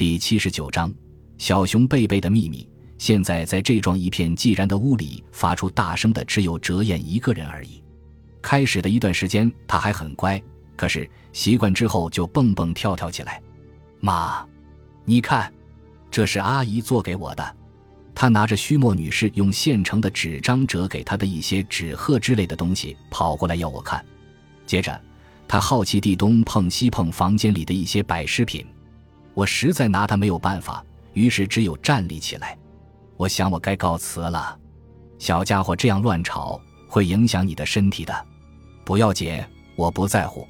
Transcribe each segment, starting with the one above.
第七十九章：小熊贝贝的秘密。现在在这幢一片寂然的屋里发出大声的，只有哲彦一个人而已。开始的一段时间他还很乖，可是习惯之后就蹦蹦跳跳起来。妈，你看，这是阿姨做给我的。他拿着须墨女士用现成的纸张折给他的一些纸鹤之类的东西，跑过来要我看。接着，他好奇地东碰西碰房间里的一些摆饰品。我实在拿他没有办法，于是只有站立起来。我想我该告辞了。小家伙这样乱吵会影响你的身体的。不要紧，我不在乎。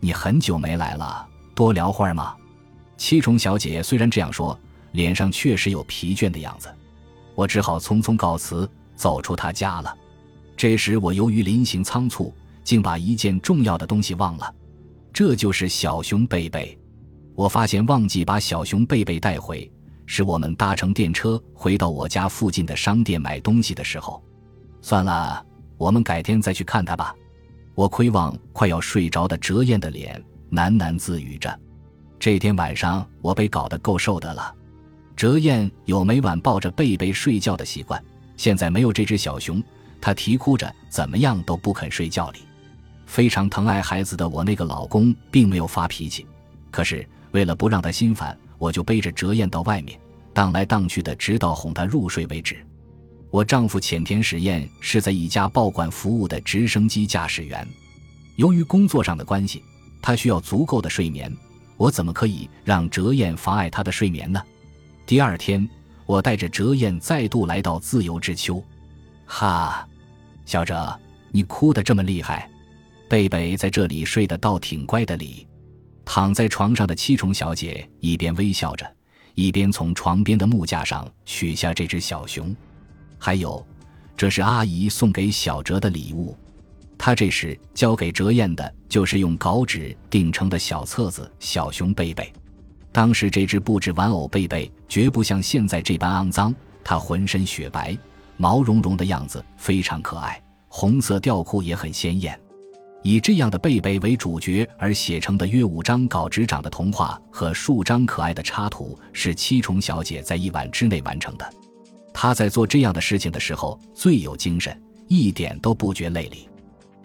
你很久没来了，多聊会儿嘛。七重小姐虽然这样说，脸上确实有疲倦的样子。我只好匆匆告辞，走出她家了。这时我由于临行仓促，竟把一件重要的东西忘了，这就是小熊贝贝。我发现忘记把小熊贝贝带回，是我们搭乘电车回到我家附近的商店买东西的时候。算了，我们改天再去看它吧。我窥望快要睡着的哲彦的脸，喃喃自语着。这天晚上我被搞得够受的了。哲彦有每晚抱着贝贝睡觉的习惯，现在没有这只小熊，他啼哭着，怎么样都不肯睡觉里。非常疼爱孩子的我那个老公并没有发脾气，可是为了不让他心烦，我就背着哲彦到外面荡来荡去的，直到哄他入睡为止。我丈夫浅田实验是在一家报馆服务的直升机驾驶员，由于工作上的关系，他需要足够的睡眠，我怎么可以让哲彦妨碍他的睡眠呢？第二天，我带着哲彦再度来到自由之丘。哈，小哲，你哭得这么厉害。贝贝在这里睡得倒挺乖的哩。躺在床上的七重小姐一边微笑着，一边从床边的木架上取下这只小熊。还有，这是阿姨送给小哲的礼物。她这时交给哲彦的就是用稿纸订成的小册子《小熊贝贝》。当时这只布置玩偶贝贝绝不像现在这般肮脏，它浑身雪白，毛茸茸的样子非常可爱，红色吊裤也很鲜艳。以这样的贝贝为主角而写成的约五张稿纸长的童话和数张可爱的插图，是七重小姐在一晚之内完成的。她在做这样的事情的时候最有精神，一点都不觉累力。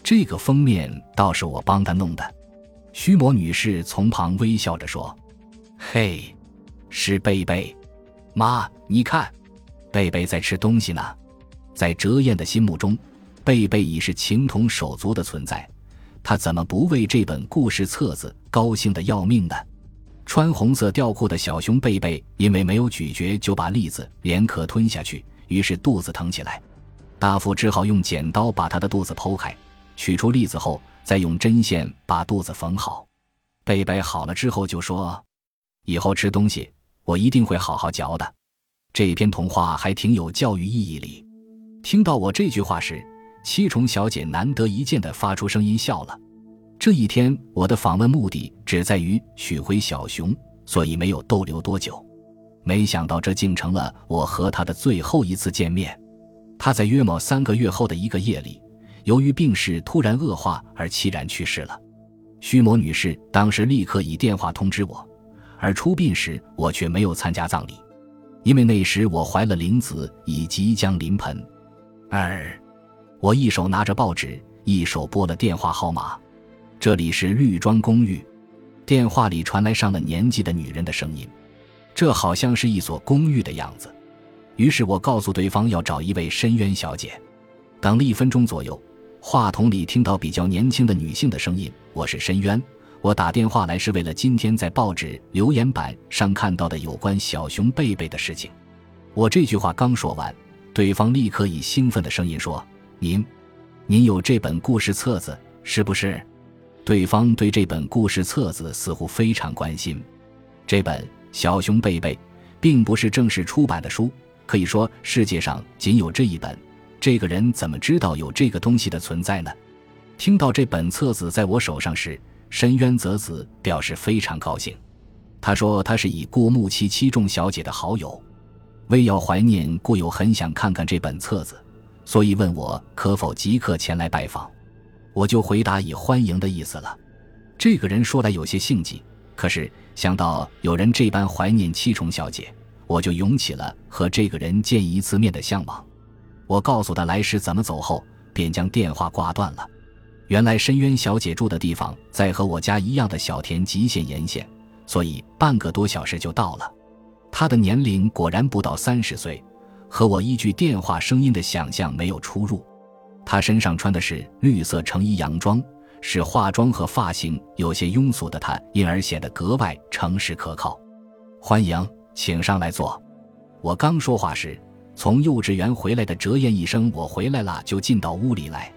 这个封面倒是我帮她弄的。须魔女士从旁微笑着说。嘿，是贝贝，妈，你看，贝贝在吃东西呢。在哲彦的心目中，贝贝已是情同手足的存在，他怎么不为这本故事册子高兴的要命呢？穿红色吊裤的小熊贝贝因为没有咀嚼就把栗子连壳吞下去，于是肚子疼起来。大夫只好用剪刀把他的肚子剖开，取出栗子后，再用针线把肚子缝好。贝贝好了之后就说。以后吃东西，我一定会好好嚼的。这篇童话还挺有教育意义里。听到我这句话时，七重小姐难得一见的发出声音笑了。这一天，我的访问目的只在于取回小熊，所以没有逗留多久。没想到这竟成了我和他的最后一次见面。他在约莫三个月后的一个夜里，由于病势突然恶化而凄然去世了。须魔女士当时立刻以电话通知我。而出殡时，我却没有参加葬礼，因为那时我怀了林子，已即将临盆。二，我一手拿着报纸，一手拨了电话号码。这里是绿庄公寓。电话里传来上了年纪的女人的声音，这好像是一所公寓的样子。于是我告诉对方要找一位深渊小姐。等了一分钟左右，话筒里听到比较年轻的女性的声音：“我是深渊。”我打电话来是为了今天在报纸留言板上看到的有关小熊贝贝的事情。我这句话刚说完，对方立刻以兴奋的声音说：“您，您有这本故事册子是不是？”对方对这本故事册子似乎非常关心。这本《小熊贝贝》并不是正式出版的书，可以说世界上仅有这一本。这个人怎么知道有这个东西的存在呢？听到这本册子在我手上时，深渊泽子表示非常高兴，他说他是已故木七七众小姐的好友，为要怀念故友，很想看看这本册子，所以问我可否即刻前来拜访。我就回答以欢迎的意思了。这个人说来有些性急，可是想到有人这般怀念七重小姐，我就涌起了和这个人见一次面的向往。我告诉他来时怎么走后，便将电话挂断了。原来深渊小姐住的地方在和我家一样的小田极限沿线，所以半个多小时就到了。她的年龄果然不到三十岁，和我依据电话声音的想象没有出入。他身上穿的是绿色成衣洋装。使化妆和发型有些庸俗的他，因而显得格外诚实可靠。欢迎，请上来坐。我刚说话时，从幼稚园回来的哲彦一声“我回来了”，就进到屋里来。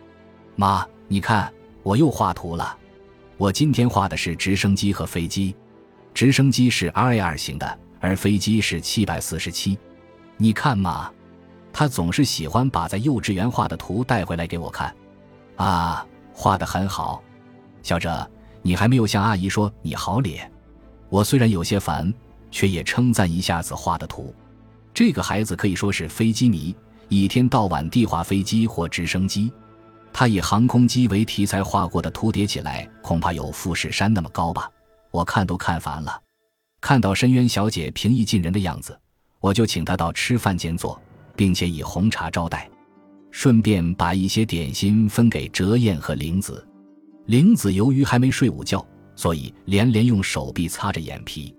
妈，你看，我又画图了。我今天画的是直升机和飞机，直升机是 R A R 型的，而飞机是七百四十七。你看嘛，他总是喜欢把在幼稚园画的图带回来给我看。啊。画的很好，小哲，你还没有向阿姨说你好脸。我虽然有些烦，却也称赞一下子画的图。这个孩子可以说是飞机迷，一天到晚地画飞机或直升机。他以航空机为题材画过的图叠起来，恐怕有富士山那么高吧。我看都看烦了。看到深渊小姐平易近人的样子，我就请她到吃饭间坐，并且以红茶招待。顺便把一些点心分给哲彦和玲子。玲子由于还没睡午觉，所以连连用手臂擦着眼皮。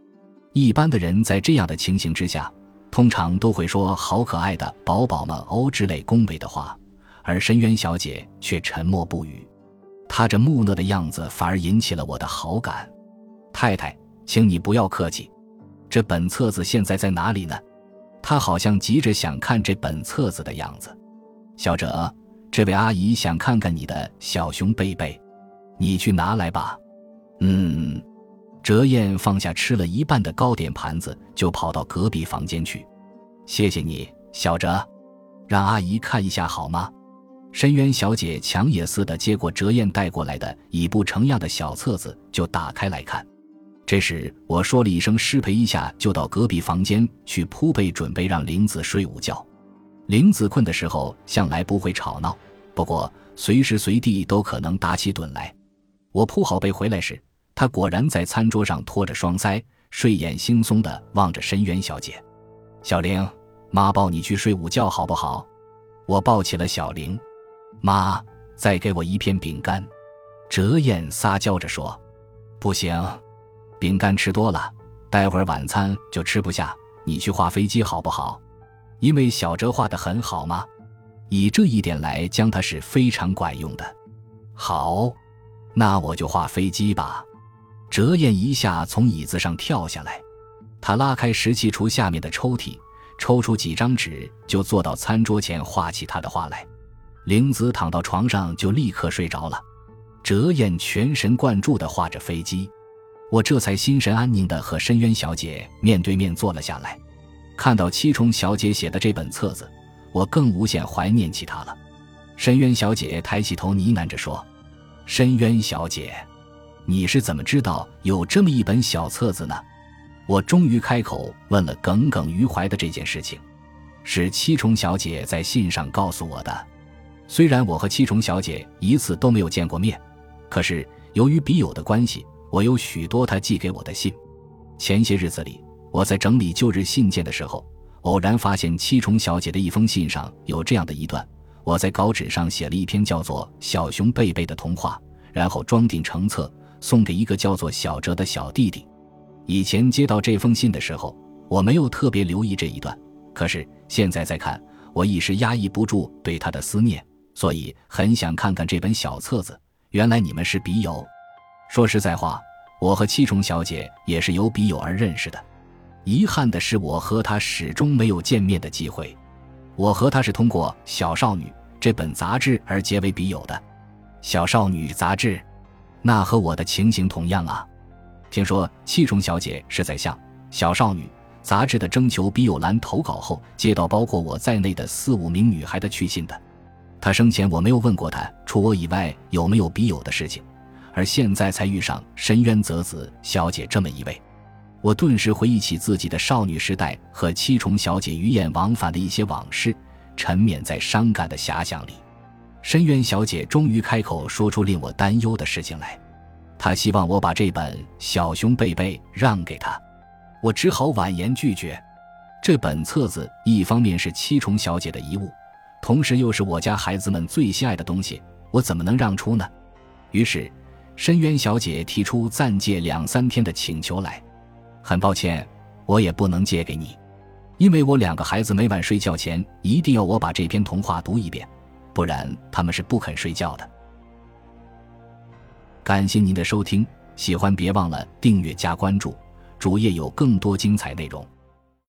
一般的人在这样的情形之下，通常都会说“好可爱的宝宝们哦”之类恭维的话，而深渊小姐却沉默不语。她这木讷的样子反而引起了我的好感。太太，请你不要客气。这本册子现在在哪里呢？她好像急着想看这本册子的样子。小哲，这位阿姨想看看你的小熊贝贝，你去拿来吧。嗯，哲燕放下吃了一半的糕点盘子，就跑到隔壁房间去。谢谢你，小哲，让阿姨看一下好吗？深渊小姐抢也似的接过哲燕带过来的已不成样的小册子，就打开来看。这时我说了一声失陪一下，就到隔壁房间去铺被，准备让玲子睡午觉。玲子困的时候向来不会吵闹，不过随时随地都可能打起盹来。我铺好被回来时，她果然在餐桌上托着双腮，睡眼惺忪地望着深渊小姐。小玲，妈抱你去睡午觉好不好？我抱起了小玲。妈，再给我一片饼干。哲彦撒娇着说：“不行，饼干吃多了，待会儿晚餐就吃不下。你去画飞机好不好？”因为小哲画的很好吗？以这一点来将他是非常管用的。好，那我就画飞机吧。哲彦一下从椅子上跳下来，他拉开石器橱下面的抽屉，抽出几张纸，就坐到餐桌前画起他的画来。玲子躺到床上就立刻睡着了。哲彦全神贯注地画着飞机，我这才心神安宁地和深渊小姐面对面坐了下来。看到七重小姐写的这本册子，我更无限怀念起她了。深渊小姐抬起头呢喃着说：“深渊小姐，你是怎么知道有这么一本小册子呢？”我终于开口问了耿耿于怀的这件事情，是七重小姐在信上告诉我的。虽然我和七重小姐一次都没有见过面，可是由于笔友的关系，我有许多他寄给我的信。前些日子里。我在整理旧日信件的时候，偶然发现七重小姐的一封信上有这样的一段：我在稿纸上写了一篇叫做《小熊贝贝》的童话，然后装订成册，送给一个叫做小哲的小弟弟。以前接到这封信的时候，我没有特别留意这一段，可是现在再看，我一时压抑不住对他的思念，所以很想看看这本小册子。原来你们是笔友。说实在话，我和七重小姐也是由笔友而认识的。遗憾的是，我和她始终没有见面的机会。我和她是通过《小少女》这本杂志而结为笔友的。《小少女》杂志，那和我的情形同样啊。听说七重小姐是在向《小少女》杂志的征求笔友栏投稿后，接到包括我在内的四五名女孩的去信的。她生前我没有问过她，除我以外有没有笔友的事情，而现在才遇上深渊泽子小姐这么一位。我顿时回忆起自己的少女时代和七重小姐鱼雁往返的一些往事，沉湎在伤感的遐想里。深渊小姐终于开口说出令我担忧的事情来。她希望我把这本《小熊贝贝》让给她，我只好婉言拒绝。这本册子一方面是七重小姐的遗物，同时又是我家孩子们最心爱的东西，我怎么能让出呢？于是，深渊小姐提出暂借两三天的请求来。很抱歉，我也不能借给你，因为我两个孩子每晚睡觉前一定要我把这篇童话读一遍，不然他们是不肯睡觉的。感谢您的收听，喜欢别忘了订阅加关注，主页有更多精彩内容。